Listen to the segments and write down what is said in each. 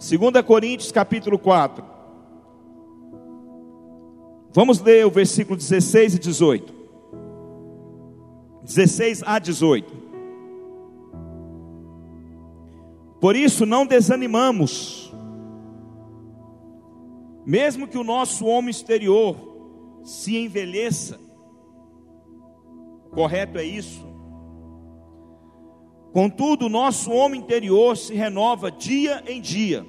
2 Coríntios capítulo 4. Vamos ler o versículo 16 e 18. 16 a 18. Por isso não desanimamos, mesmo que o nosso homem exterior se envelheça, correto é isso. Contudo, o nosso homem interior se renova dia em dia.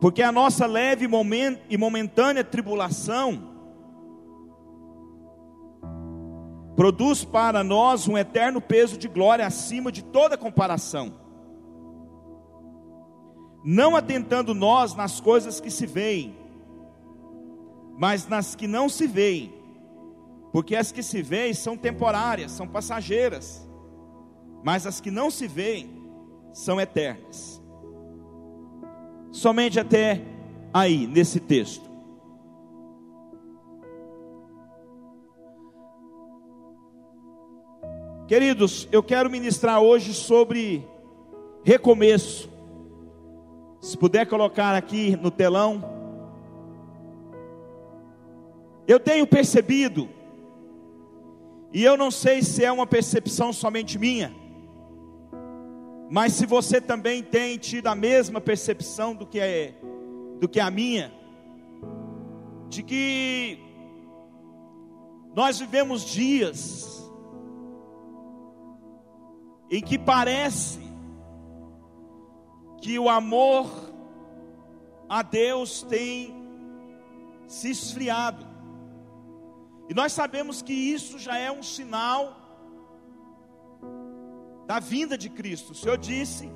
Porque a nossa leve e momentânea tribulação produz para nós um eterno peso de glória acima de toda comparação. Não atentando nós nas coisas que se veem, mas nas que não se veem, porque as que se veem são temporárias, são passageiras, mas as que não se veem são eternas. Somente até aí, nesse texto. Queridos, eu quero ministrar hoje sobre recomeço. Se puder colocar aqui no telão. Eu tenho percebido, e eu não sei se é uma percepção somente minha, mas se você também tem tido a mesma percepção do que é do que a minha, de que nós vivemos dias em que parece que o amor a Deus tem se esfriado. E nós sabemos que isso já é um sinal da vinda de Cristo. O Senhor disse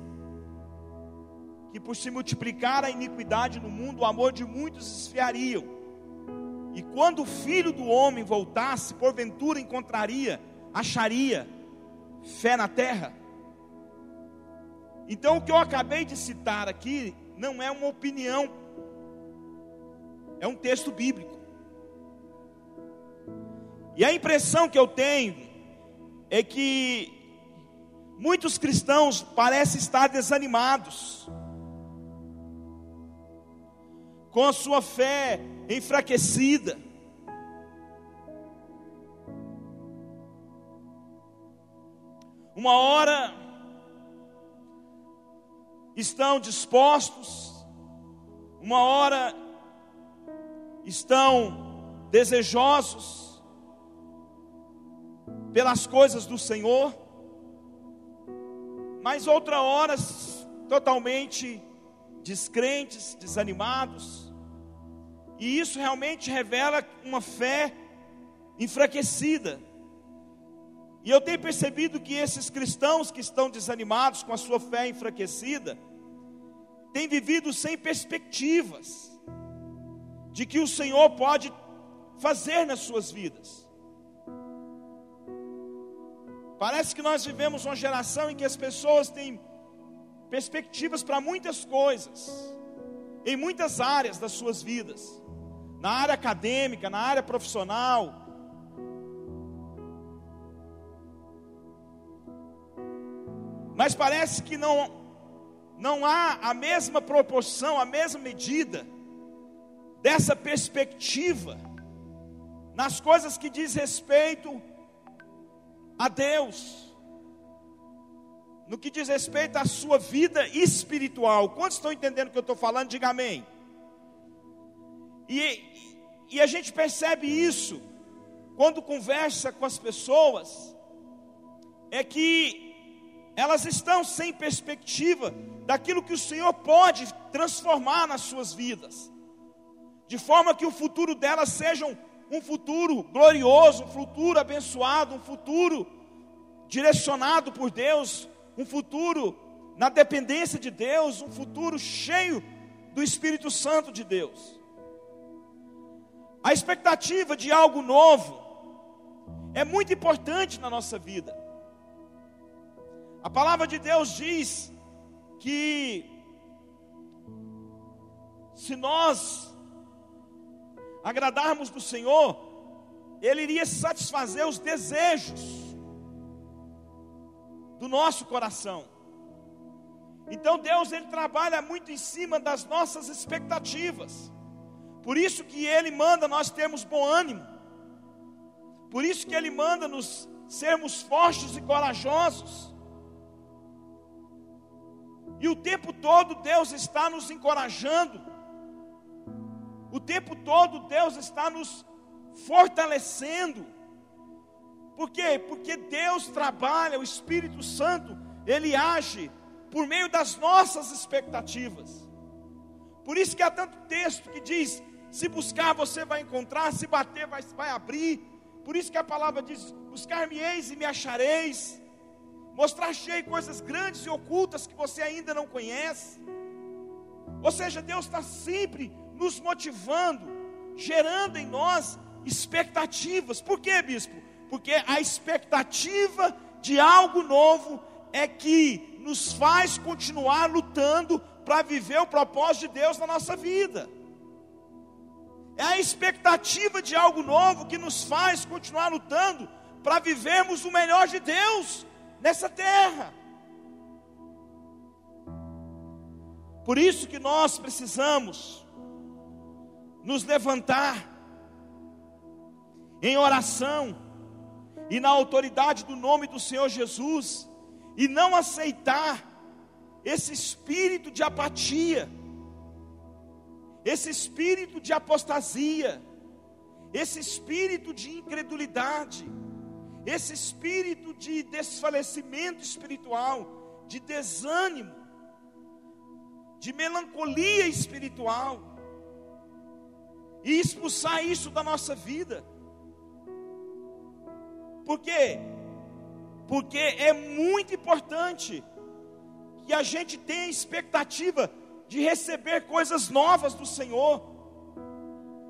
que por se multiplicar a iniquidade no mundo, o amor de muitos esfriaria. E quando o filho do homem voltasse, porventura encontraria, acharia fé na terra. Então, o que eu acabei de citar aqui não é uma opinião, é um texto bíblico. E a impressão que eu tenho é que muitos cristãos parecem estar desanimados, com a sua fé enfraquecida, Uma hora estão dispostos, uma hora estão desejosos pelas coisas do Senhor, mas outra hora totalmente descrentes, desanimados, e isso realmente revela uma fé enfraquecida. E eu tenho percebido que esses cristãos que estão desanimados, com a sua fé enfraquecida, têm vivido sem perspectivas de que o Senhor pode fazer nas suas vidas. Parece que nós vivemos uma geração em que as pessoas têm perspectivas para muitas coisas, em muitas áreas das suas vidas, na área acadêmica, na área profissional, mas parece que não, não há a mesma proporção, a mesma medida dessa perspectiva nas coisas que diz respeito a Deus, no que diz respeito à sua vida espiritual. Quantos estão entendendo o que eu estou falando? Diga amém. E, e a gente percebe isso quando conversa com as pessoas, é que elas estão sem perspectiva daquilo que o Senhor pode transformar nas suas vidas, de forma que o futuro delas seja um, futuro glorioso, um futuro abençoado, um futuro direcionado por Deus, um futuro na dependência de Deus, um futuro cheio do Espírito Santo de Deus. A expectativa de algo novo é muito importante na nossa vida. A palavra de Deus diz que se nós agradarmos do Senhor, Ele iria satisfazer os desejos do nosso coração. Então Deus ele trabalha muito em cima das nossas expectativas. Por isso que ele manda nós termos bom ânimo. Por isso que ele manda nos sermos fortes e corajosos. E o tempo todo Deus está nos encorajando. O tempo todo Deus está nos fortalecendo. Por quê? Porque Deus trabalha, o Espírito Santo, ele age por meio das nossas expectativas. Por isso que há tanto texto que diz: se buscar você vai encontrar, se bater vai, vai abrir. Por isso que a palavra diz: buscar-me-eis e me achareis. Mostrar-te coisas grandes e ocultas que você ainda não conhece. Ou seja, Deus está sempre nos motivando, gerando em nós expectativas. Por quê, bispo? Porque a expectativa de algo novo é que nos faz continuar lutando para viver o propósito de Deus na nossa vida. É a expectativa de algo novo que nos faz continuar lutando para vivermos o melhor de Deus nessa terra. Por isso que nós precisamos nos levantar em oração e na autoridade do nome do Senhor Jesus e não aceitar esse espírito de apatia, esse espírito de apostasia, esse espírito de incredulidade, esse espírito de desfalecimento espiritual, de desânimo, de melancolia espiritual, e expulsar isso da nossa vida. Por quê? Porque é muito importante que a gente tenha expectativa de receber coisas novas do Senhor,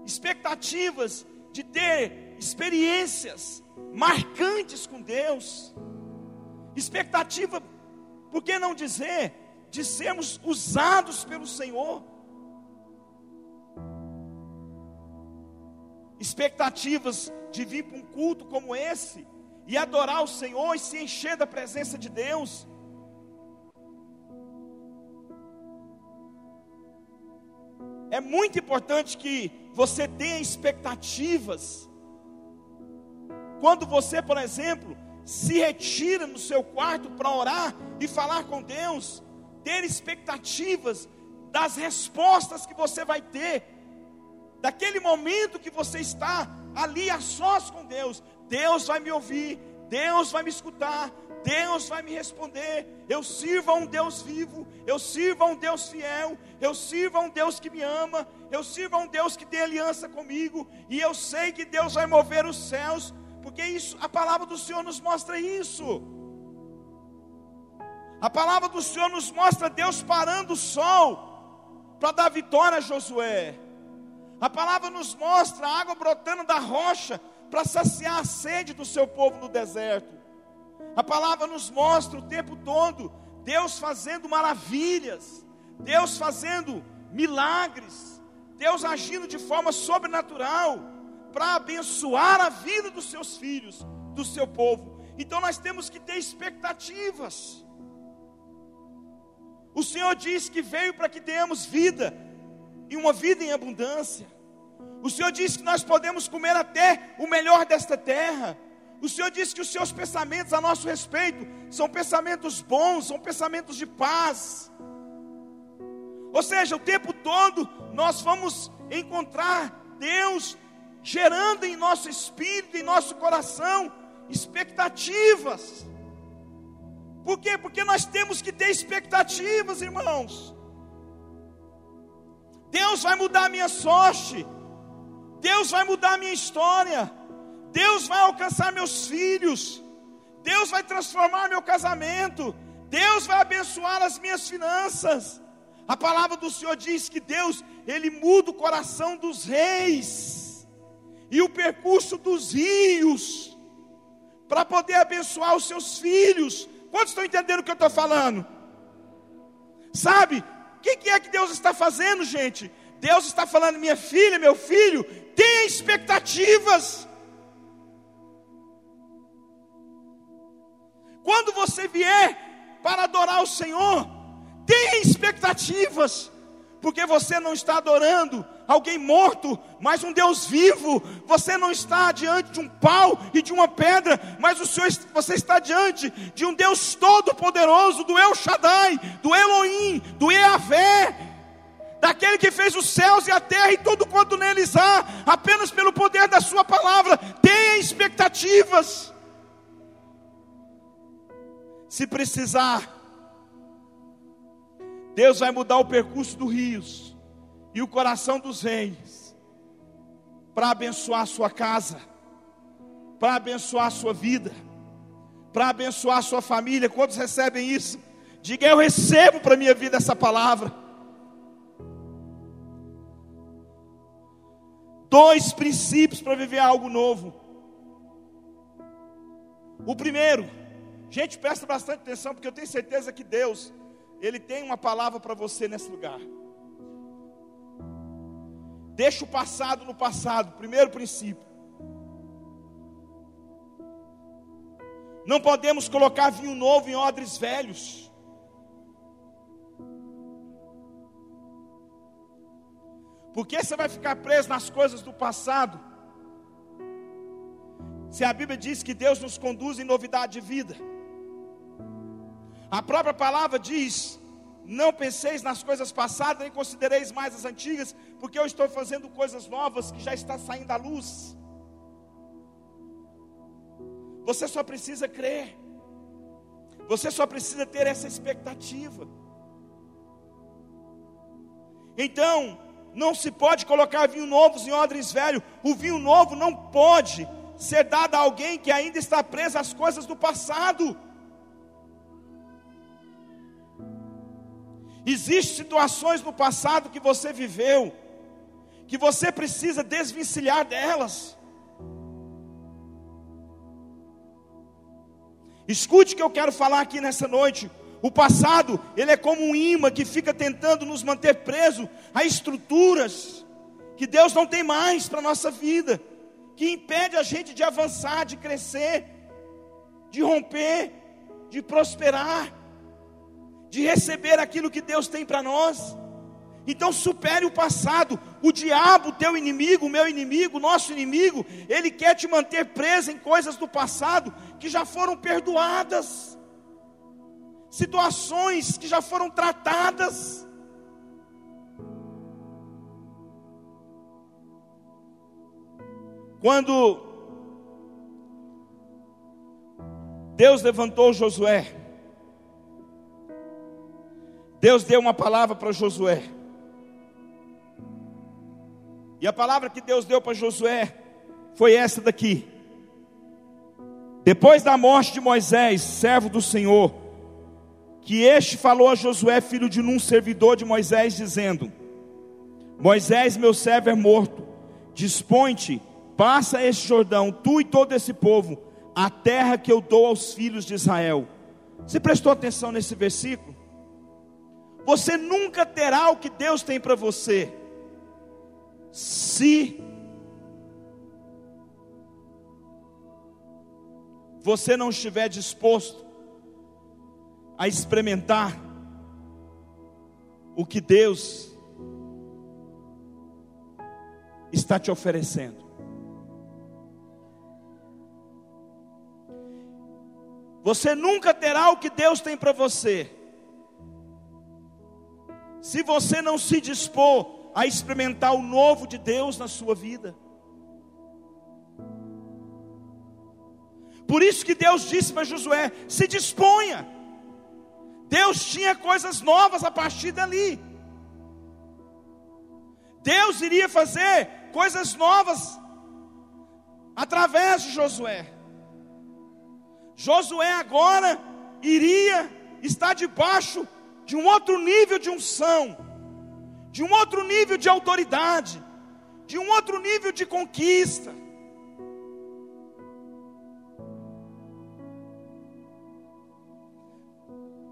expectativas de ter experiências marcantes com Deus, expectativa, por que não dizer, de sermos usados pelo Senhor, expectativas de vir para um culto como esse e adorar o Senhor e se encher da presença de Deus. É muito importante que você tenha expectativas. Quando você, por exemplo, se retira no seu quarto para orar e falar com Deus, ter expectativas das respostas que você vai ter, daquele momento que você está ali a sós com Deus, Deus vai me ouvir, Deus vai me escutar, Deus vai me responder. Eu sirvo a um Deus vivo, eu sirvo a um Deus fiel, eu sirvo a um Deus que me ama, eu sirvo a um Deus que tem aliança comigo, e eu sei que Deus vai mover os céus, porque isso, a palavra do Senhor nos mostra isso. A palavra do Senhor nos mostra Deus parando o sol para dar vitória a Josué. A palavra nos mostra a água brotando da rocha para saciar a sede do seu povo no deserto. A palavra nos mostra o tempo todo Deus fazendo maravilhas, Deus fazendo milagres, Deus agindo de forma sobrenatural para abençoar a vida dos seus filhos, do seu povo. Então nós temos que ter expectativas. O Senhor diz que veio para que tenhamos vida, e uma vida em abundância. O Senhor disse que nós podemos comer até o melhor desta terra. O Senhor disse que os seus pensamentos a nosso respeito são pensamentos bons, são pensamentos de paz. Ou seja, o tempo todo nós vamos encontrar Deus gerando em nosso espírito, em nosso coração, expectativas. Por quê? Porque nós temos que ter expectativas, irmãos. Deus vai mudar a minha sorte. Deus vai mudar minha história. Deus vai alcançar meus filhos. Deus vai transformar meu casamento. Deus vai abençoar as minhas finanças. A palavra do Senhor diz que Deus, ele muda o coração dos reis e o percurso dos rios para poder abençoar os seus filhos. Quantos estão entendendo o que eu estou falando? Sabe, o que, que é que Deus está fazendo, gente? Deus está falando, minha filha, meu filho, tenha expectativas. Quando você vier para adorar o Senhor, Tenha expectativas, porque você não está adorando alguém morto, mas um Deus vivo. Você não está diante de um pau e de uma pedra, mas o Senhor, você está diante de um Deus todo-poderoso, do El Shaddai, do Elohim, do Eavé, daquele que fez os céus e a terra e tudo quanto neles há, apenas pelo poder da Sua palavra. Tenha expectativas. Se precisar, Deus vai mudar o percurso dos rios e o coração dos reis para abençoar a sua casa, para abençoar a sua vida, para abençoar a sua família. Quantos recebem isso? Diga, eu recebo para minha vida essa palavra. Dois princípios para viver algo novo. O primeiro, gente, presta bastante atenção, porque eu tenho certeza que Deus ele tem uma palavra para você nesse lugar. Deixa o passado no passado, primeiro princípio. Não podemos colocar vinho novo em odres velhos. Porque você vai ficar preso nas coisas do passado. Se a Bíblia diz que Deus nos conduz em novidade de vida. A própria palavra diz: Não penseis nas coisas passadas, nem considereis mais as antigas, porque eu estou fazendo coisas novas que já está saindo à luz. Você só precisa crer. Você só precisa ter essa expectativa. Então, não se pode colocar vinho novos em odres velhos. O vinho novo não pode ser dado a alguém que ainda está preso às coisas do passado. Existem situações no passado que você viveu, que você precisa desvencilhar delas. Escute o que eu quero falar aqui nessa noite. O passado, ele é como um imã que fica tentando nos manter presos a estruturas que Deus não tem mais para a nossa vida, que impede a gente de avançar, de crescer, de romper, de prosperar de receber aquilo que Deus tem para nós. Então supere o passado. O diabo, teu inimigo, o meu inimigo, nosso inimigo, ele quer te manter preso em coisas do passado que já foram perdoadas. Situações que já foram tratadas. Quando Deus levantou Josué, Deus deu uma palavra para Josué. E a palavra que Deus deu para Josué foi essa daqui. Depois da morte de Moisés, servo do Senhor, que este falou a Josué, filho de Num, servidor de Moisés, dizendo: Moisés, meu servo, é morto. Dispõe-te, passa este Jordão, tu e todo esse povo, a terra que eu dou aos filhos de Israel. Você prestou atenção nesse versículo? Você nunca terá o que Deus tem para você, se você não estiver disposto a experimentar o que Deus está te oferecendo. Você nunca terá o que Deus tem para você se você não se dispor a experimentar o novo de Deus na sua vida. Por isso que Deus disse para Josué: se disponha. Deus tinha coisas novas a partir dali. Deus iria fazer coisas novas através de Josué. Josué agora iria estar debaixo de um outro nível de unção, de um outro nível de autoridade, de um outro nível de conquista.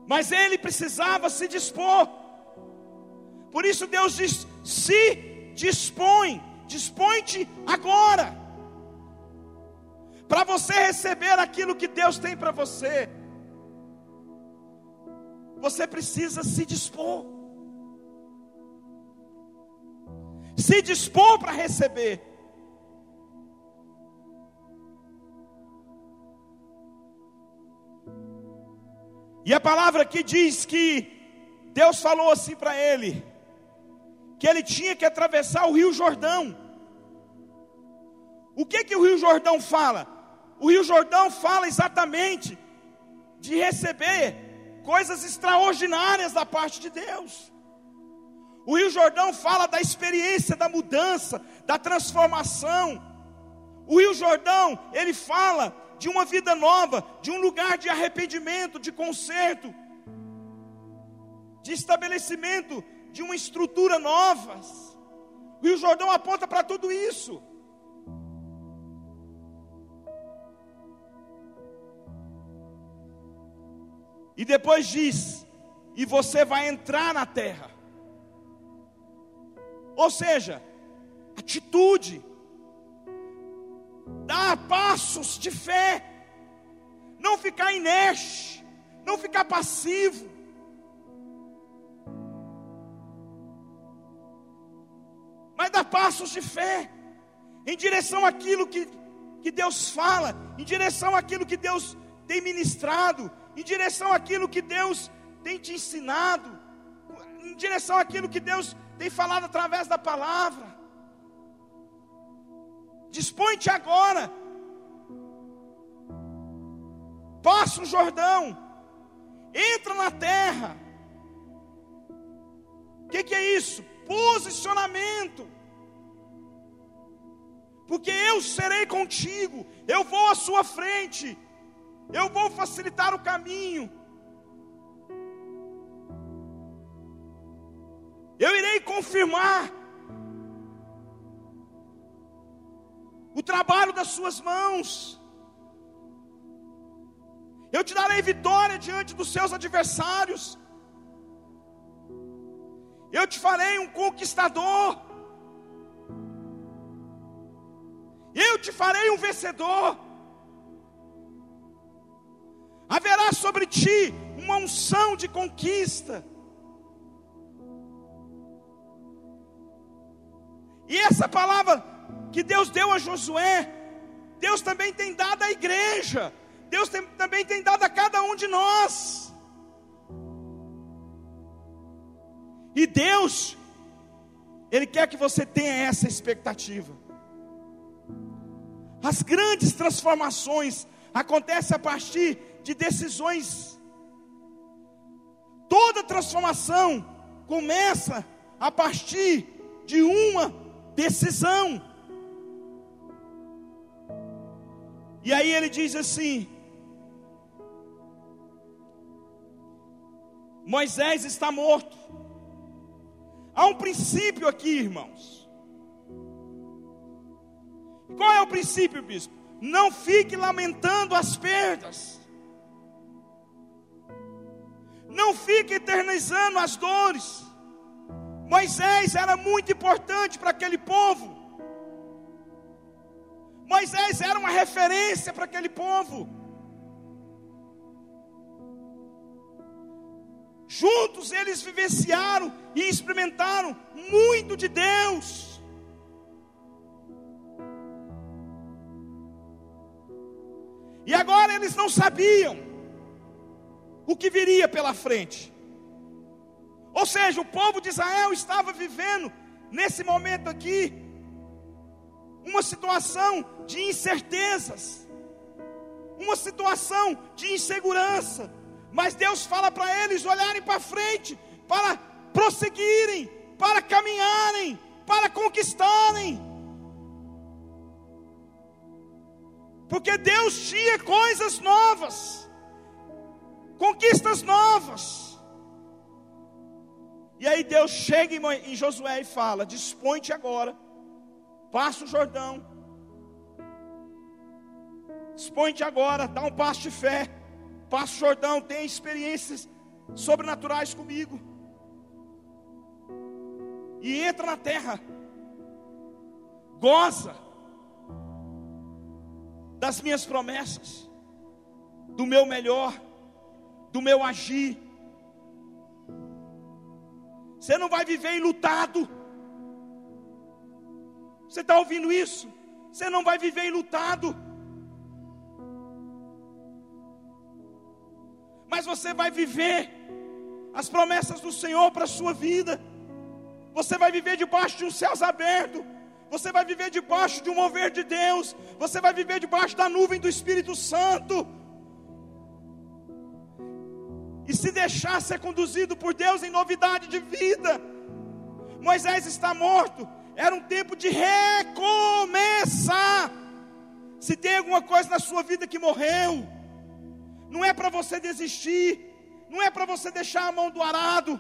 Mas ele precisava se dispor. Por isso Deus diz: se dispõe, dispõe-te agora, para você receber aquilo que Deus tem para você. você precisa se dispor. Se dispor para receber. E a palavra aqui diz que Deus falou assim para ele: que ele tinha que atravessar o Rio Jordão. O que que o Rio Jordão fala? O Rio Jordão fala exatamente de receber coisas extraordinárias da parte de Deus. O Rio Jordão fala da experiência da mudança, da transformação. O Rio Jordão, ele fala de uma vida nova, de um lugar de arrependimento, de conserto, de estabelecimento de uma estrutura nova. O Jordão aponta para tudo isso. E depois diz: e você vai entrar na terra. Ou seja, atitude, dar passos de fé, não ficar inerte, não ficar passivo. Mas dar passos de fé, em direção àquilo que, que Deus fala, em direção àquilo que Deus tem ministrado, em direção àquilo que Deus tem te ensinado, em direção àquilo que Deus tem falado através da palavra. Dispõe-te agora, passa o Jordão, entra na terra. O que, que é isso? Posicionamento. Porque eu serei contigo, eu vou à sua frente, eu vou facilitar o caminho. Eu irei confirmar o trabalho das suas mãos. Eu te darei vitória diante dos seus adversários. Eu te farei um conquistador. Eu te farei um vencedor haverá sobre ti uma unção de conquista. E essa palavra que Deus deu a Josué, Deus também tem dado à igreja, Deus tem, também tem dado a cada um de nós. E Deus, Ele quer que você tenha essa expectativa. As grandes transformações acontecem a partir de decisões. Toda transformação começa a partir de uma decisão. E aí ele diz assim: Moisés está morto. Há um princípio aqui, irmãos. Qual é o princípio, bispo? Não fique lamentando as perdas. Não fique eternizando as dores. Moisés era muito importante para aquele povo. Moisés era uma referência para aquele povo. Juntos eles vivenciaram e experimentaram muito de Deus. E agora eles não sabiam o que viria pela frente. Ou seja, o povo de Israel estava vivendo, nesse momento aqui, uma situação de incertezas, uma situação de insegurança. Mas Deus fala para eles olharem para frente, para prosseguirem, para caminharem, para conquistarem. Porque Deus tinha coisas novas conquistas novas. E aí Deus chega em Josué e fala: Dispõe-te agora, passa o Jordão, dispõe-te agora, dá um passo de fé, passa o Jordão, tem experiências sobrenaturais comigo, e entra na terra, goza das minhas promessas, do meu melhor do meu agir, Você não vai viver enlutado. Você está ouvindo isso? Você não vai viver enlutado. Mas você vai viver as promessas do Senhor para a sua vida. Você vai viver debaixo de um céus aberto. Você vai viver debaixo de um mover de Deus. Você vai viver debaixo da nuvem do Espírito Santo. E se deixar ser conduzido por Deus em novidade de vida. Moisés está morto. Era um tempo de recomeçar. Se tem alguma coisa na sua vida que morreu, não é para você desistir, não é para você deixar a mão do arado,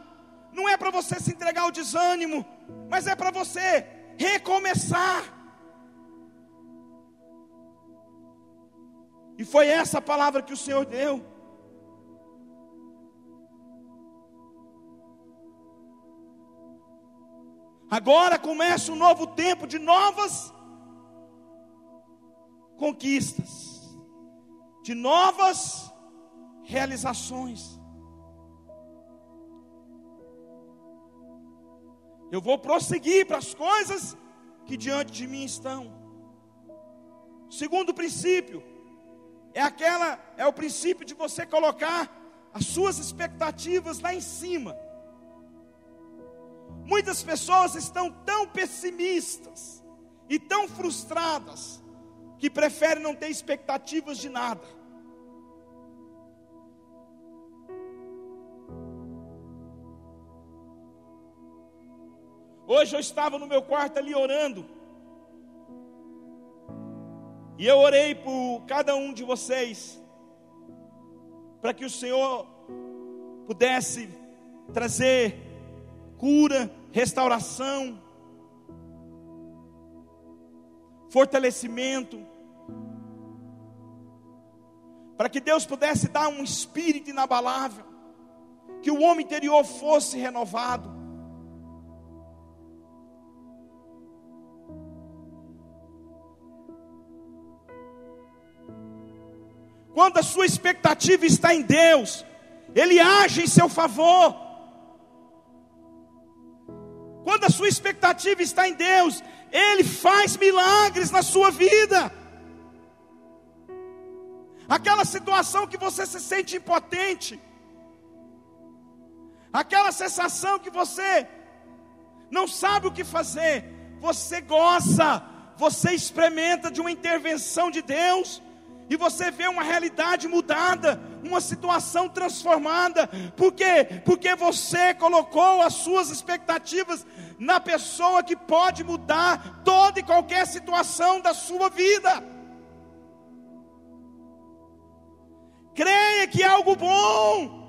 não é para você se entregar ao desânimo, mas é para você recomeçar. E foi essa palavra que o Senhor deu. Agora começa um novo tempo de novas conquistas, de novas realizações. Eu vou prosseguir para as coisas que diante de mim estão. Segundo princípio é aquela é o princípio de você colocar as suas expectativas lá em cima Muitas pessoas estão tão pessimistas e tão frustradas que preferem não ter expectativas de nada. Hoje eu estava no meu quarto ali orando. E eu orei por cada um de vocês. Para que o Senhor pudesse trazer cura, restauração, fortalecimento, para que Deus pudesse dar um espírito inabalável, que o homem interior fosse renovado. Quando a sua expectativa está em Deus, Ele age em seu favor. Quando a sua expectativa está em Deus, Ele faz milagres na sua vida. Aquela situação que você se sente impotente, aquela sensação que você não sabe o que fazer, você goza, você experimenta de uma intervenção de Deus, e você vê uma realidade mudada, uma situação transformada. Por quê? Porque você colocou as suas expectativas na pessoa que pode mudar toda e qualquer situação da sua vida. Creia que é algo bom,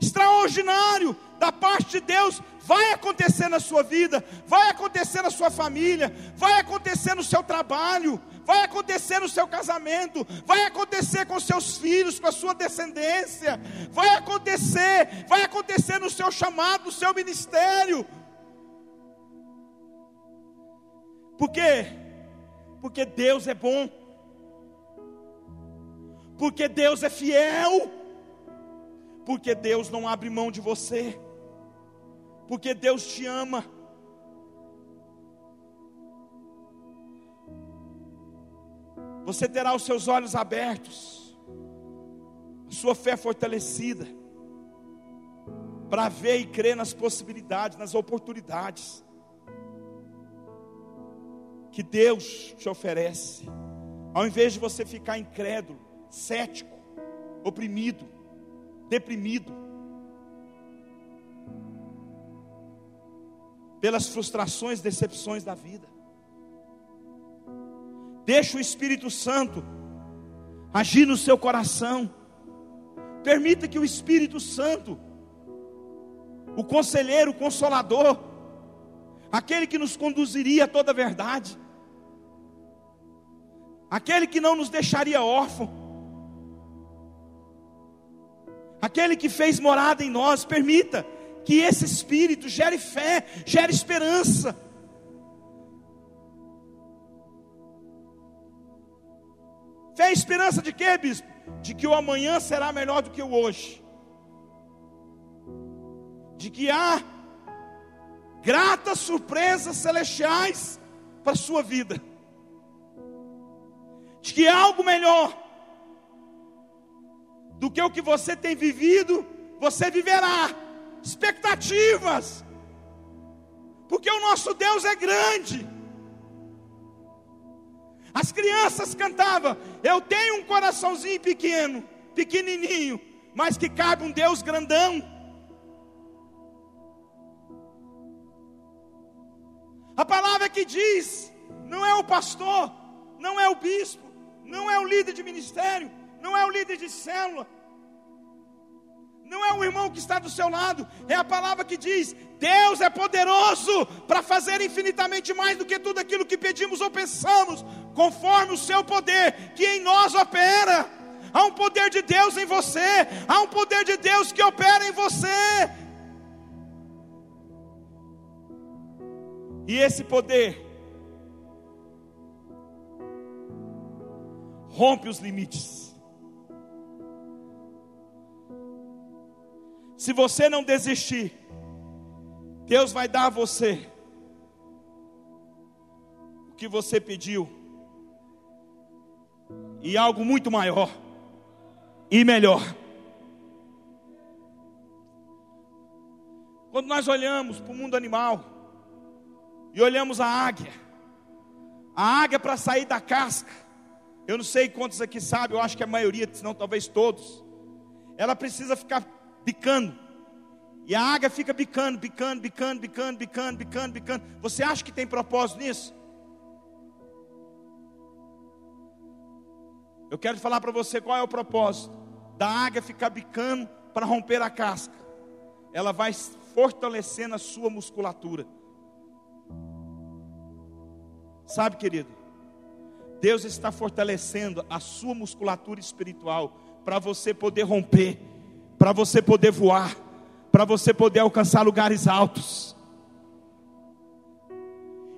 extraordinário da parte de Deus vai acontecer na sua vida, vai acontecer na sua família, vai acontecer no seu trabalho, vai acontecer no seu casamento, vai acontecer com seus filhos, com a sua descendência, vai acontecer, vai acontecer no seu chamado, no seu ministério. Por quê? Porque Deus é bom. Porque Deus é fiel. Porque Deus não abre mão de você. Porque Deus te ama. você terá os seus olhos abertos, a sua fé fortalecida, para ver e crer nas possibilidades, nas oportunidades que Deus te oferece, ao invés de você ficar incrédulo, cético, oprimido, deprimido, pelas frustrações, decepções da vida. Deixa o Espírito Santo agir no seu coração. Permita que o Espírito Santo, o conselheiro, o consolador, aquele que nos conduziria a toda a verdade, aquele que não nos deixaria órfão, aquele que fez morada em nós, permita que esse Espírito gere fé, gere esperança, Fé e esperança de quê, bispo? De que o amanhã será melhor do que o hoje. de que há gratas surpresas celestiais para a sua vida, de que há algo melhor do que o que você tem vivido, você viverá. Expectativas, porque o nosso Deus é grande. As crianças cantavam: Eu tenho um coraçãozinho pequeno, pequenininho, mas que cabe um Deus grandão. A palavra que diz: não é o pastor, não é o bispo, não é o líder de ministério, não é o líder de célula, não é o irmão que está do seu lado, é a palavra que diz: Deus é poderoso para fazer infinitamente mais do que tudo aquilo que pedimos ou pensamos, conforme o seu poder que em nós opera. Há um poder de Deus em você, há um poder de Deus que opera em você. E esse poder rompe os limites. Se você não desistir, Deus vai dar a você o que você pediu e algo muito maior e melhor. Quando nós olhamos para o mundo animal e olhamos a águia, a águia para sair da casca, eu não sei quantos aqui sabem, eu acho que a maioria, se não talvez todos, ela precisa ficar bicando. E a águia fica bicando, bicando, bicando, bicando, bicando, bicando, bicando. Você acha que tem propósito nisso? Eu quero falar para você qual é o propósito da águia ficar bicando para romper a casca. Ela vai fortalecendo a sua musculatura. Sabe, querido? Deus está fortalecendo a sua musculatura espiritual para você poder romper, para você poder voar, para você poder alcançar lugares altos.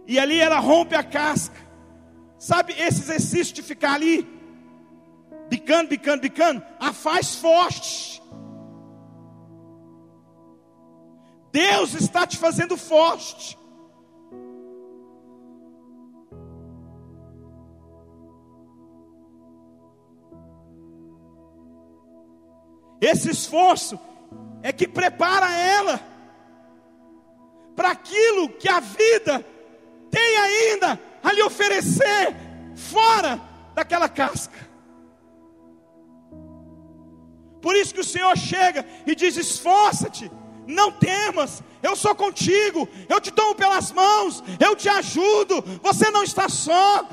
E ali ela rompe a casca. Sabe esse exercício de ficar ali bicando, bicando, bicando, a faz forte. Deus está te fazendo forte. Esse esforço é que prepara ela para aquilo que a vida tem ainda a lhe oferecer fora daquela casca. Por isso que o Senhor chega e diz: esforça-te, não temas, eu sou contigo, eu te tomo pelas mãos, eu te ajudo, você não está só.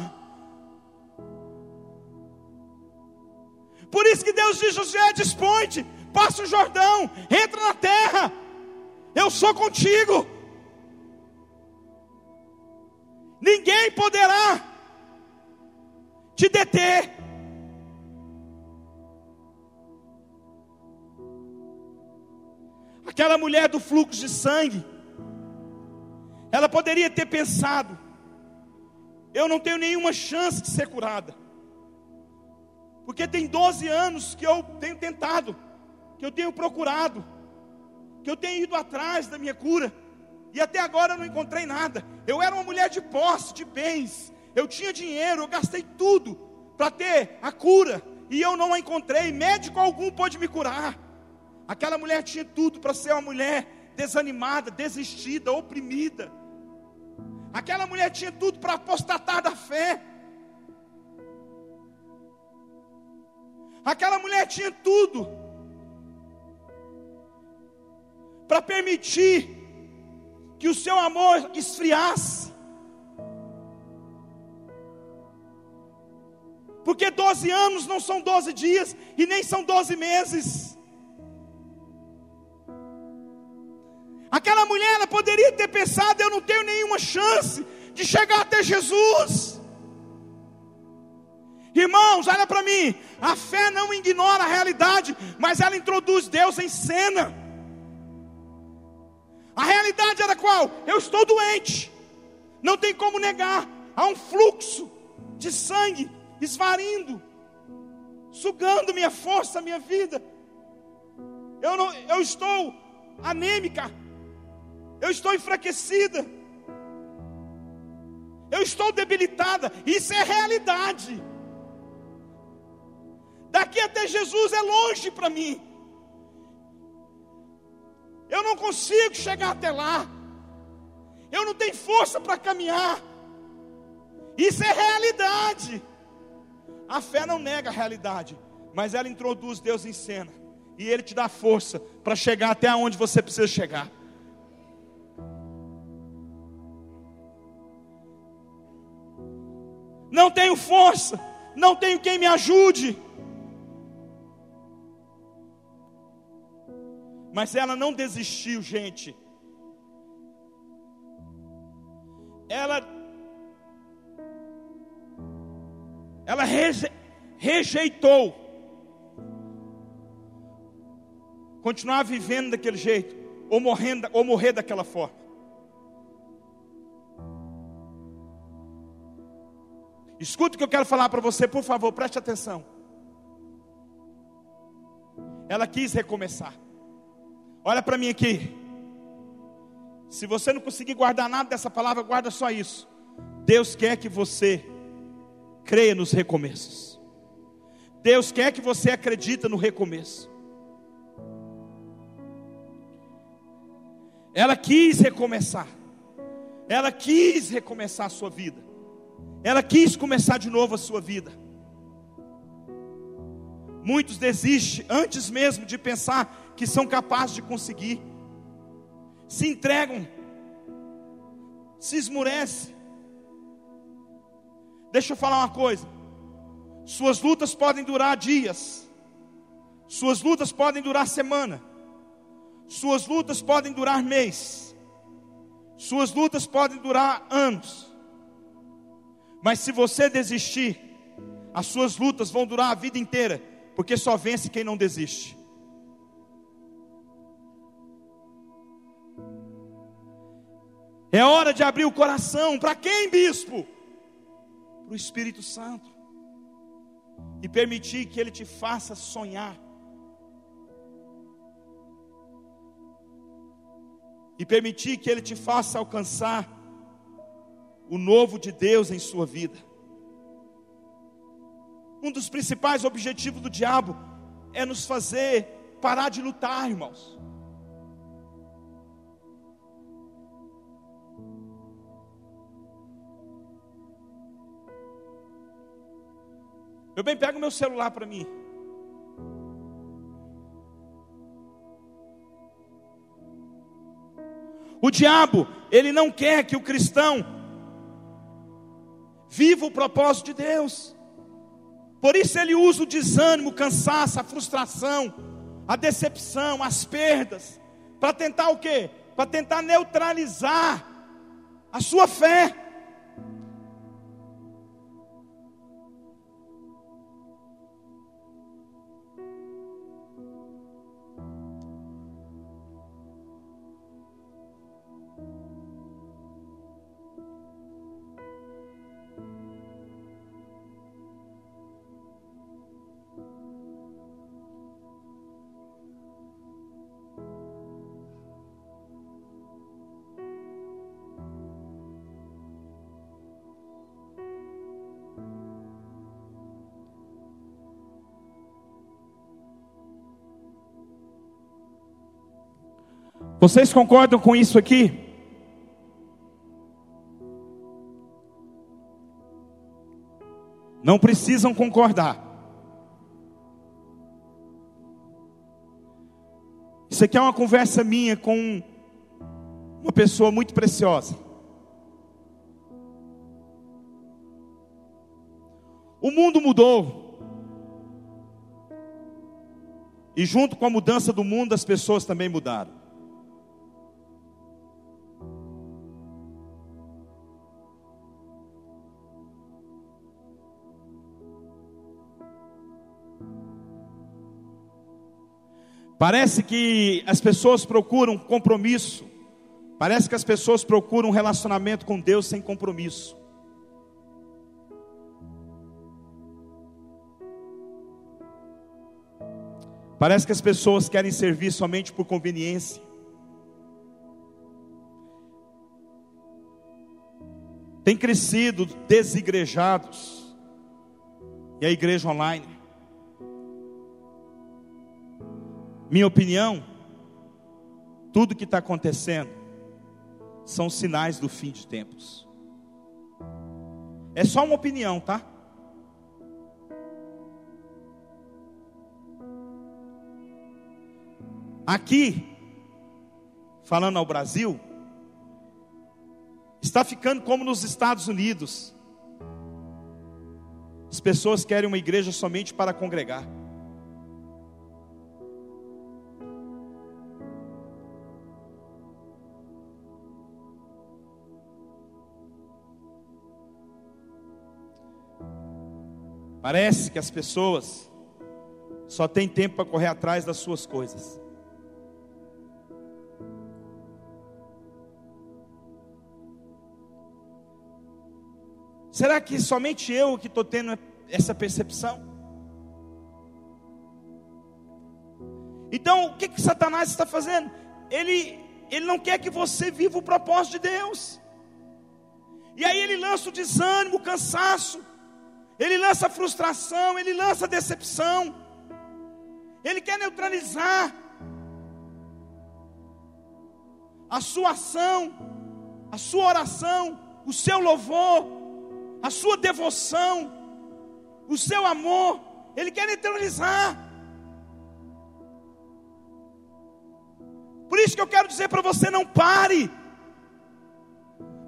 Por isso que Deus diz: José, dispõe-te, passa o Jordão, entra na terra, eu sou contigo. Ninguém poderá te deter. Aquela mulher do fluxo de sangue, ela poderia ter pensado: eu não tenho nenhuma chance de ser curada, porque tem 12 anos que eu tenho tentado, que eu tenho procurado, que eu tenho ido atrás da minha cura, e até agora eu não encontrei nada. Eu era uma mulher de posse, de bens, eu tinha dinheiro, eu gastei tudo para ter a cura, e eu não a encontrei. Médico algum pôde me curar. Aquela mulher tinha tudo para ser uma mulher desanimada, desistida, oprimida. Aquela mulher tinha tudo para apostatar da fé. Aquela mulher tinha tudo para permitir que o seu amor esfriasse. Porque 12 anos não são 12 dias e nem são 12 meses. Aquela mulher poderia ter pensado: eu não tenho nenhuma chance de chegar até Jesus. Irmãos, olha para mim, a fé não ignora a realidade, mas ela introduz Deus em cena. A realidade era qual? Eu estou doente, não tem como negar, há um fluxo de sangue esvarindo, sugando minha força, minha vida. Eu, não, eu estou anêmica, Eu estou enfraquecida. Eu estou debilitada. Isso é realidade. Daqui até Jesus é longe para mim. Eu não consigo chegar até lá. Eu não tenho força para caminhar. Isso é realidade. A fé não nega a realidade, mas ela introduz Deus em cena. E Ele te dá força para chegar até onde você precisa chegar. Não tenho força, não tenho quem me ajude. Mas ela não desistiu, gente. Ela ela reje, rejeitou continuar vivendo daquele jeito ou morrendo ou morrer daquela forma. Escuta o que eu quero falar para você, por favor, preste atenção. Ela quis recomeçar. Olha para mim aqui. Se você não conseguir guardar nada dessa palavra, guarda só isso. Deus quer que você creia nos recomeços. Deus quer que você acredite no recomeço. Ela quis recomeçar. Ela quis recomeçar a sua vida. Ela quis começar de novo a sua vida. Muitos desistem antes mesmo de pensar que são capazes de conseguir. Se entregam, se esmurece. Deixa eu falar uma coisa. Suas lutas podem durar dias. Suas lutas podem durar semana. Suas lutas podem durar mês. Suas lutas podem durar anos. Mas se você desistir, as suas lutas vão durar a vida inteira porque só vence quem não desiste. É hora de abrir o coração. Para quem, bispo? Para o Espírito Santo. E permitir que ele te faça sonhar. E permitir que ele te faça alcançar o novo de Deus em sua vida. Um dos principais objetivos do diabo é nos fazer parar de lutar, irmãos. Eu bem pego meu celular para mim. O diabo, ele não quer que o cristão viva o propósito de Deus. Por isso ele usa o desânimo, o cansaço, a frustração, a decepção, as perdas, para tentar o quê? Para tentar neutralizar a sua fé. Vocês concordam com isso aqui? Não precisam concordar. Isso aqui é uma conversa minha com uma pessoa muito preciosa. O mundo mudou. E junto com a mudança do mundo, as pessoas também mudaram. Parece que as pessoas procuram compromisso. Parece que as pessoas procuram um relacionamento com Deus sem compromisso. Parece que as pessoas querem servir somente por conveniência. Tem crescido desigrejados. E a igreja online Minha opinião, tudo que está acontecendo são sinais do fim de tempos. É só uma opinião, tá? Aqui, falando ao Brasil, está ficando como nos Estados Unidos. As pessoas querem uma igreja somente para congregar. Parece que as pessoas só têm tempo para correr atrás das suas coisas. Será que somente eu que estou tendo essa percepção? Então, o que, que Satanás está fazendo? Ele, ele não quer que você viva o propósito de Deus. E aí ele lança o desânimo, o cansaço, ele lança frustração, ele lança decepção, ele quer neutralizar a sua ação, a sua oração, o seu louvor, a sua devoção, o seu amor, Ele quer neutralizar. Por isso que eu quero dizer para você: não pare,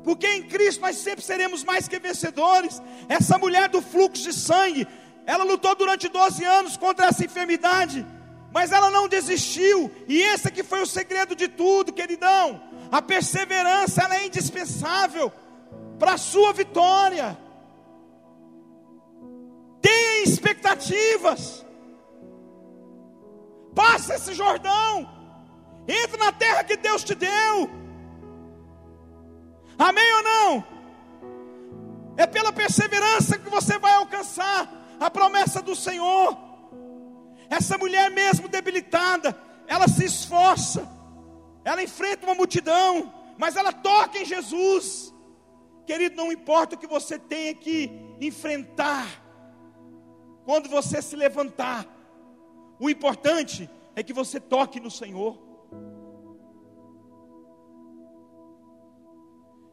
porque em Cristo nós sempre seremos mais que vencedores. Essa mulher do fluxo de sangue, ela lutou durante 12 anos contra essa enfermidade, mas ela não desistiu, e esse aqui foi o segredo de tudo, queridão. A perseverança ela é indispensável para a sua vitória. Tenha expectativas. Passa esse Jordão. Entra na terra que Deus te deu. Amém ou não? É pela perseverança que você vai alcançar a promessa do Senhor. Essa mulher, mesmo debilitada, ela se esforça, ela enfrenta uma multidão, mas ela toca em Jesus. Querido, não importa o que você tenha que enfrentar, quando você se levantar, o importante é que você toque no Senhor.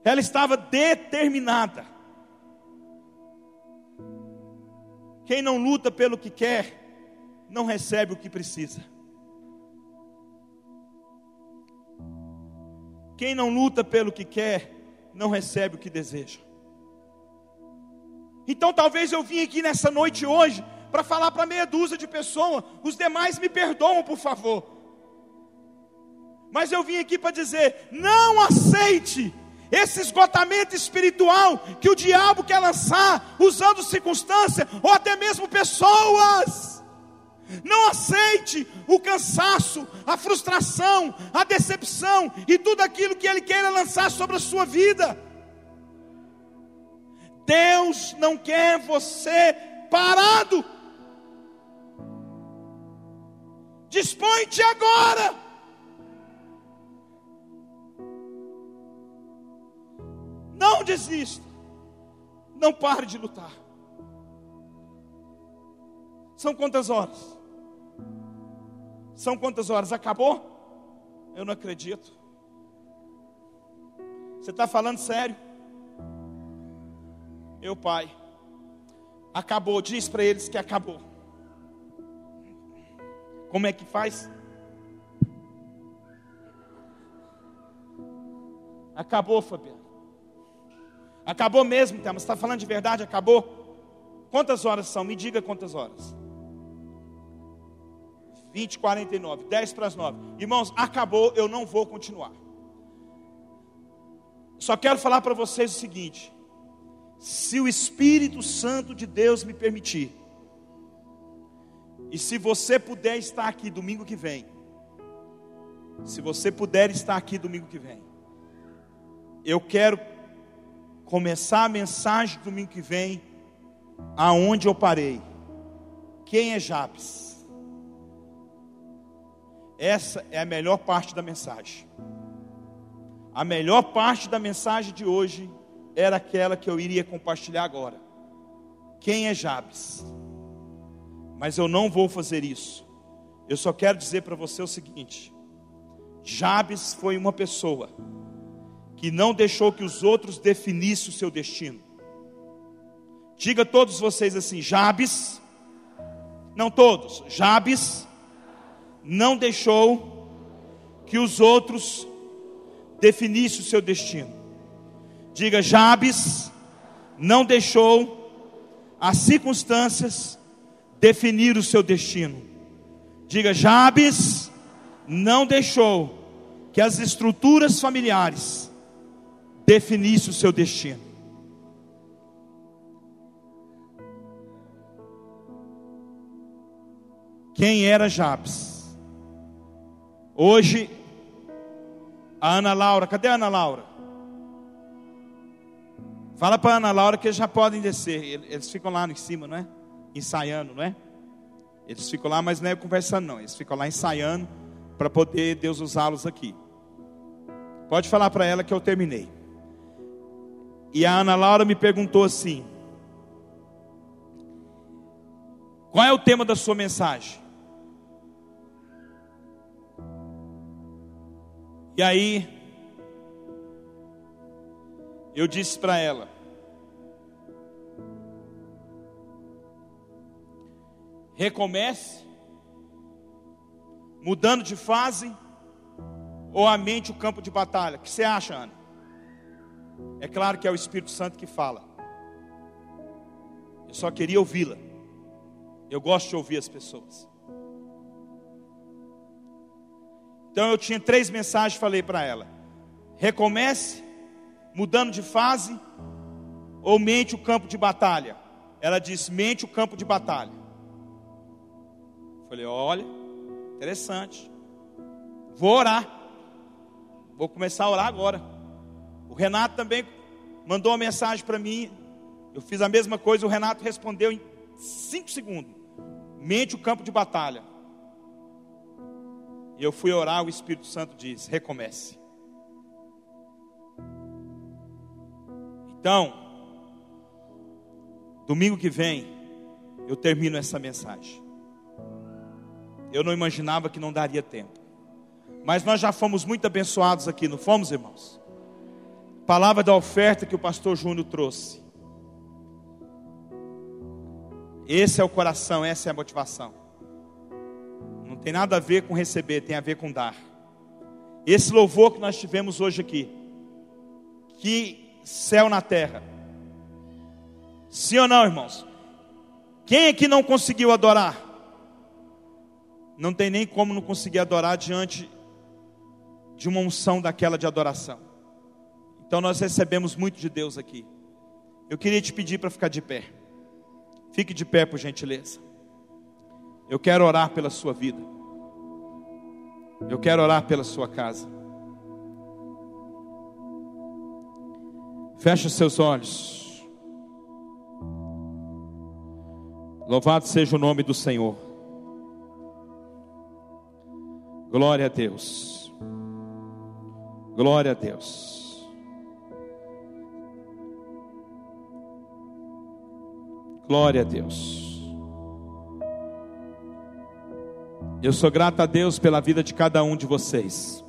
Ela estava determinada. Quem não luta pelo que quer, não recebe o que precisa. Quem não luta pelo que quer, não recebe o que deseja. Então talvez eu vim aqui nessa noite hoje para falar para meia dúzia de pessoas, os demais me perdoam, por favor. Mas eu vim aqui para dizer: não aceite esse esgotamento espiritual que o diabo quer lançar, usando circunstâncias ou até mesmo pessoas. Não aceite o cansaço, a frustração, a decepção e tudo aquilo que ele queira lançar sobre a sua vida. Deus não quer você parado. Dispõe-te agora. Não desista. Não pare de lutar. São quantas horas? São quantas horas? Acabou? Eu não acredito. Você está falando sério? Meu pai, acabou, diz para eles que acabou. Como é que faz? Acabou, Fabiano. Acabou mesmo, mas está falando de verdade? Acabou? Quantas horas são? Me diga quantas horas. 20, 49, 10 para as 9. Irmãos, acabou, eu não vou continuar. Só quero falar para vocês o seguinte: se o Espírito Santo de Deus me permitir, e se você puder estar aqui domingo que vem, se você puder estar aqui domingo que vem, eu quero começar a mensagem domingo que vem, aonde eu parei. Quem é Jabes? Essa é a melhor parte da mensagem. A melhor parte da mensagem de hoje era aquela que eu iria compartilhar agora. Quem é Jabes? Mas eu não vou fazer isso. Eu só quero dizer para você o seguinte: Jabes foi uma pessoa que não deixou que os outros definissem o seu destino. Diga todos vocês assim: Jabes, não todos, Jabes não deixou que os outros definissem o seu destino. Diga, Jabes não deixou as circunstâncias definir o seu destino. Diga, Jabes não deixou que as estruturas familiares definissem o seu destino. Quem era Jabes? Hoje, a Ana Laura, cadê a Ana Laura? Fala para a Ana Laura que eles já podem descer. Eles ficam lá em cima, não é? Ensaiando, não é? Eles ficam lá, mas não é conversando, não. Eles ficam lá ensaiando para poder Deus usá-los aqui. Pode falar para ela que eu terminei. E a Ana Laura me perguntou assim: Qual é o tema da sua mensagem? E aí, eu disse para ela: recomece, mudando de fase, ou a mente o campo de batalha? O que você acha, Ana? É claro que é o Espírito Santo que fala. Eu só queria ouvi-la. Eu gosto de ouvir as pessoas. Então eu tinha três mensagens, falei para ela: recomece, mudando de fase, ou mente o campo de batalha. Ela disse: mente o campo de batalha. Falei: olha, interessante. Vou orar. Vou começar a orar agora. O Renato também mandou uma mensagem para mim. Eu fiz a mesma coisa. O Renato respondeu em cinco segundos: mente o campo de batalha. E eu fui orar, o Espírito Santo diz: recomece. Então, domingo que vem, eu termino essa mensagem. Eu não imaginava que não daria tempo. Mas nós já fomos muito abençoados aqui, não fomos, irmãos? Palavra da oferta que o pastor Júnior trouxe. Esse é o coração, essa é a motivação tem nada a ver com receber, tem a ver com dar. Esse louvor que nós tivemos hoje aqui, que céu na terra. Sim ou não, irmãos? Quem aqui não conseguiu adorar? Não tem nem como não conseguir adorar diante de uma unção daquela de adoração. Então nós recebemos muito de Deus aqui. Eu queria te pedir para ficar de pé. Fique de pé, por gentileza. Eu quero orar pela sua vida. Eu quero orar pela sua casa. Feche os seus olhos. Louvado seja o nome do Senhor. Glória a Deus. Glória a Deus. Glória a Deus. Eu sou grato a Deus pela vida de cada um de vocês.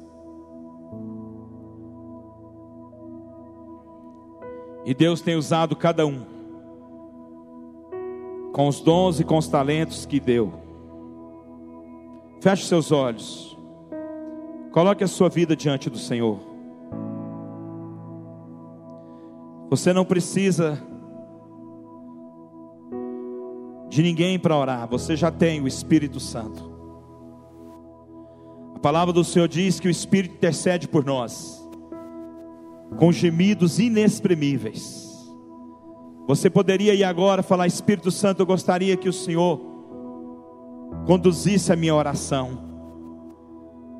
E Deus tem usado cada um com os dons e com os talentos que deu. Feche seus olhos. Coloque a sua vida diante do Senhor. Você não precisa de ninguém para orar, você já tem o Espírito Santo. A palavra do Senhor diz que o Espírito intercede por nós, com gemidos inexprimíveis. Você poderia ir agora falar: Espírito Santo, eu gostaria que o Senhor conduzisse a minha oração.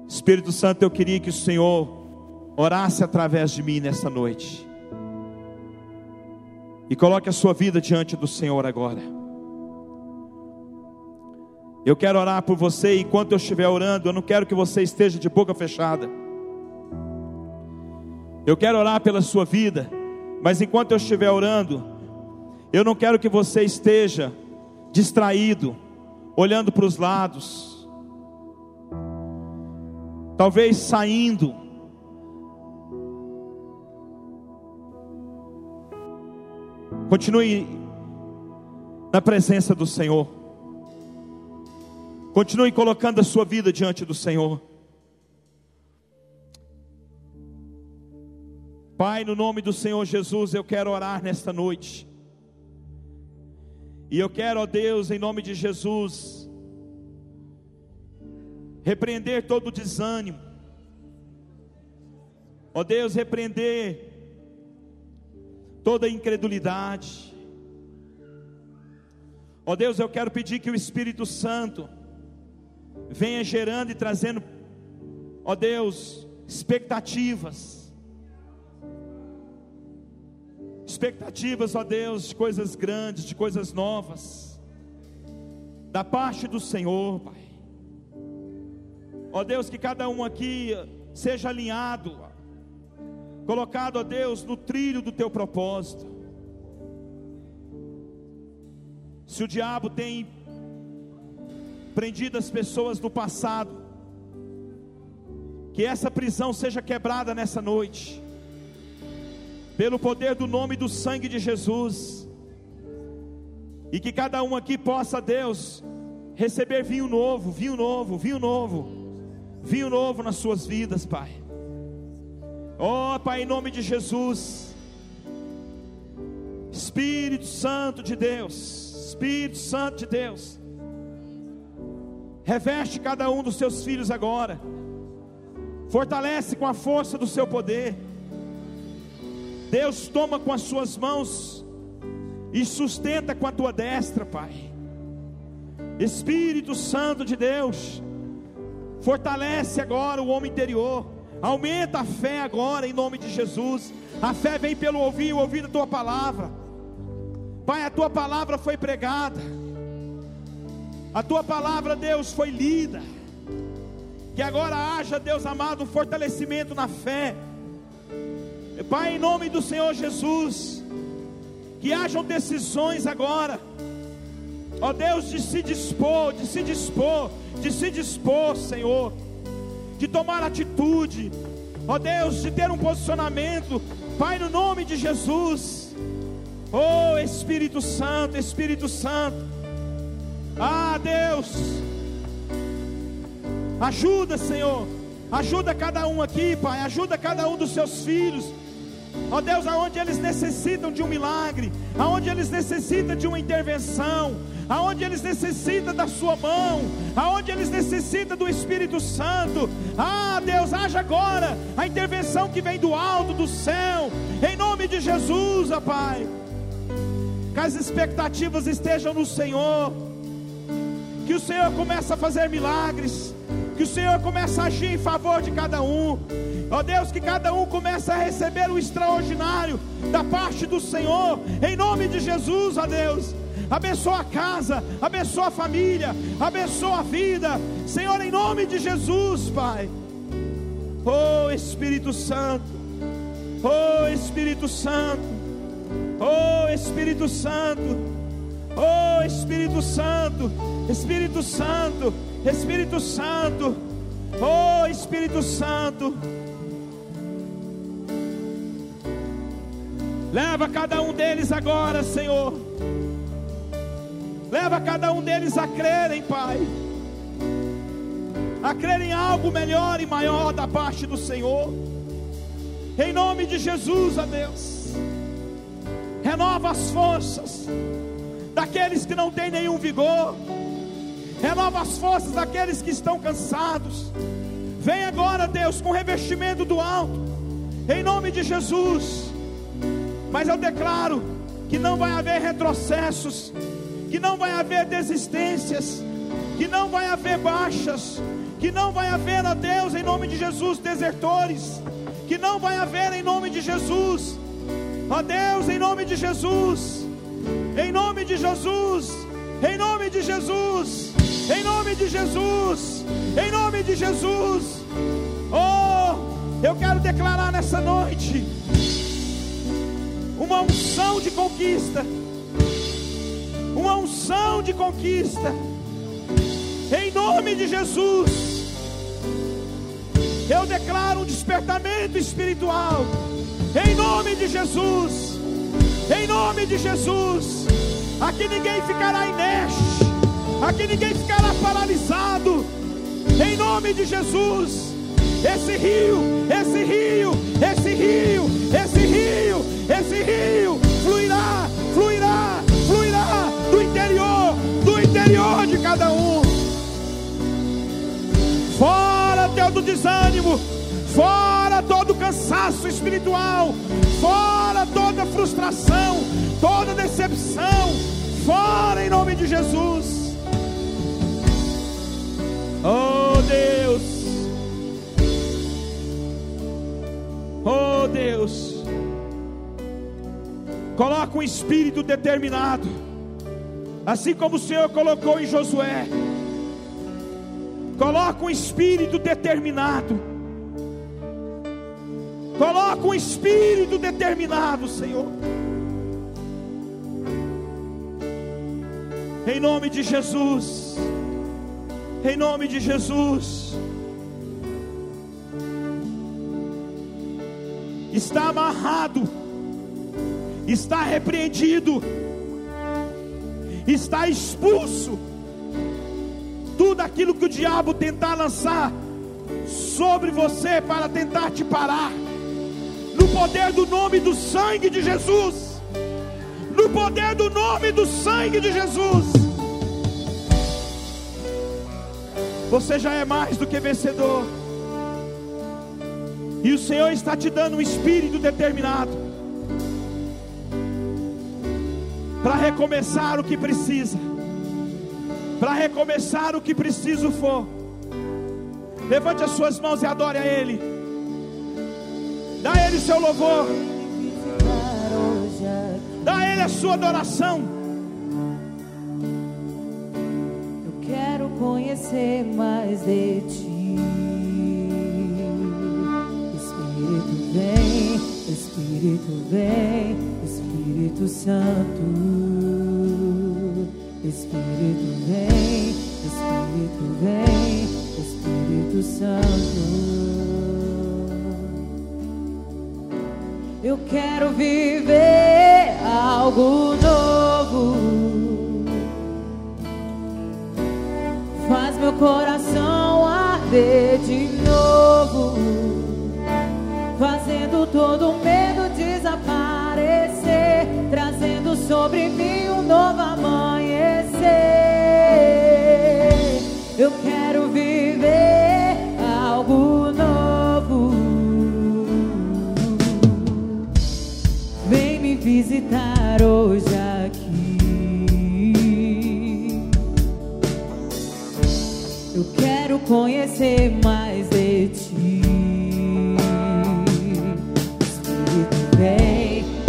Espírito Santo, eu queria que o Senhor orasse através de mim nessa noite. E coloque a sua vida diante do Senhor agora. Eu quero orar por você, e enquanto eu estiver orando, eu não quero que você esteja de boca fechada. Eu quero orar pela sua vida, Mas enquanto eu estiver orando, eu não quero que você esteja distraído, olhando para os lados, talvez saindo. Continue na presença do Senhor. Continue colocando a sua vida diante do Senhor. Pai, no nome do Senhor Jesus, eu quero orar nesta noite. E eu quero, ó Deus, em nome de Jesus, repreender todo o desânimo. Ó Deus, repreender toda a incredulidade. Ó Deus, eu quero pedir que o Espírito Santo venha gerando e trazendo, ó Deus, expectativas expectativas, ó Deus, de coisas grandes, de coisas novas, da parte do Senhor, Pai. Ó Deus, que cada um aqui seja alinhado, colocado, ó Deus, no trilho do teu propósito. Se o diabo tem prendido as pessoas do passado, que essa prisão seja quebrada nessa noite pelo poder do nome do sangue de Jesus. E que cada um aqui possa, Deus, receber vinho novo, vinho novo, vinho novo, vinho novo nas suas vidas, Pai. Ó oh, Pai, em nome de Jesus. Espírito Santo de Deus, Espírito Santo de Deus, reveste cada um dos seus filhos agora, fortalece com a força do seu poder Deus toma com as suas mãos e sustenta com a tua destra, Pai. Espírito Santo de Deus, fortalece agora o homem interior, aumenta a fé agora em nome de Jesus. A fé vem pelo ouvir ouvir a tua palavra. Pai, a tua palavra foi pregada, a tua palavra, Deus, foi lida. Que agora haja, Deus amado, um fortalecimento na fé. Pai, em nome do Senhor Jesus, que hajam decisões agora, ó Deus, de se dispor, de se dispor, de se dispor, Senhor, de tomar atitude, ó Deus, de ter um posicionamento, Pai, no nome de Jesus, oh Espírito Santo, Espírito Santo, ah Deus, ajuda, Senhor, ajuda cada um aqui, Pai, ajuda cada um dos seus filhos, Ó oh Deus, aonde eles necessitam de um milagre, aonde eles necessitam de uma intervenção, aonde eles necessitam da sua mão, aonde eles necessitam do Espírito Santo. Ah, Deus, haja agora a intervenção que vem do alto do céu, em nome de Jesus, ó Pai. Que as expectativas estejam no Senhor, que o Senhor comece a fazer milagres, que o Senhor comece a agir em favor de cada um. Ó Deus, que cada um comece a receber o extraordinário da parte do Senhor, em nome de Jesus, ó Deus. Abençoa a casa, abençoa a família, abençoa a vida, Senhor, em nome de Jesus, Pai. Oh Espírito Santo, oh Espírito Santo, oh Espírito Santo, oh Espírito Santo, Espírito Santo, Espírito Santo, oh Espírito Santo. Leva cada um deles agora, Senhor. Leva cada um deles a crerem, Pai. A crer em algo melhor e maior da parte do Senhor. Em nome de Jesus, a Deus. Renova as forças daqueles que não têm nenhum vigor. Renova as forças daqueles que estão cansados. Vem agora, Deus, com revestimento do alto. Em nome de Jesus. Mas eu declaro que não vai haver retrocessos, que não vai haver desistências, que não vai haver baixas, que não vai haver, a Deus, em nome de Jesus, desertores, que não vai haver em nome de Jesus, ó Deus, em nome de Jesus, em nome de Jesus, em nome de Jesus, em nome de Jesus, em nome de Jesus, oh, eu quero declarar nessa noite uma unção de conquista, uma unção de conquista, em nome de Jesus. Eu declaro um despertamento espiritual, em nome de Jesus, em nome de Jesus. Aqui ninguém ficará inerte, aqui ninguém ficará paralisado, em nome de Jesus. Esse rio, esse rio, esse rio, esse rio, esse rio fluirá, fluirá, fluirá do interior, do interior de cada um. Fora todo desânimo, fora todo cansaço espiritual, fora toda frustração, toda decepção, fora em nome de Jesus. Oh Deus. Oh Deus, coloca um espírito determinado, assim como o Senhor colocou em Josué. Coloca um espírito determinado. Coloca um espírito determinado, Senhor. Em nome de Jesus. Em nome de Jesus. está amarrado, está repreendido, está expulso. Tudo aquilo que o diabo tentar lançar sobre você para tentar te parar, no poder do nome do sangue de Jesus, no poder do nome do sangue de Jesus. Você já é mais do que vencedor. E o Senhor está te dando um espírito determinado para recomeçar o que precisa, para recomeçar o que preciso for. Levante as suas mãos e adore a Ele. Dá a Ele seu louvor. Dá a Ele a sua adoração. Conhecer mais de Ti. vem, Espírito vem, Espírito Santo. Espírito vem, Espírito vem, Espírito Santo. Eu quero viver algo novo. Coração arder de novo fazendo todo medo desaparecer, trazendo sobre mim um novo amanhecer. Eu quero viver algo novo. Vem me visitar hoje quero conhecer mais de ti.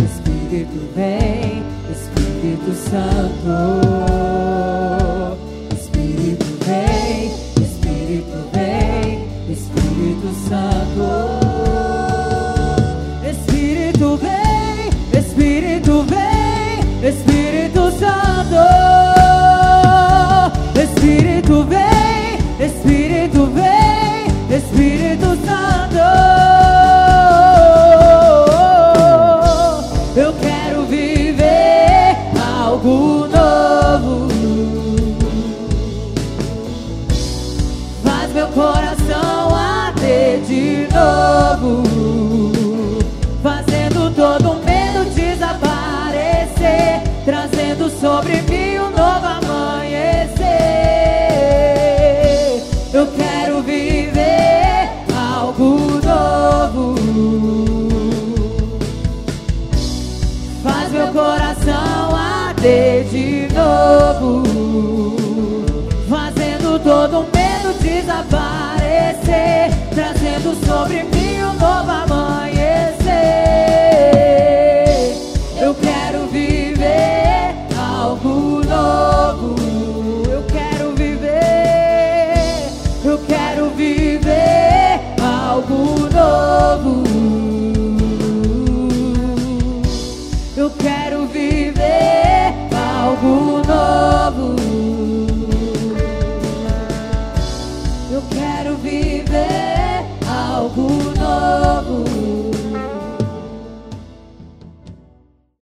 Espírito vem, Espírito Santo. Espírito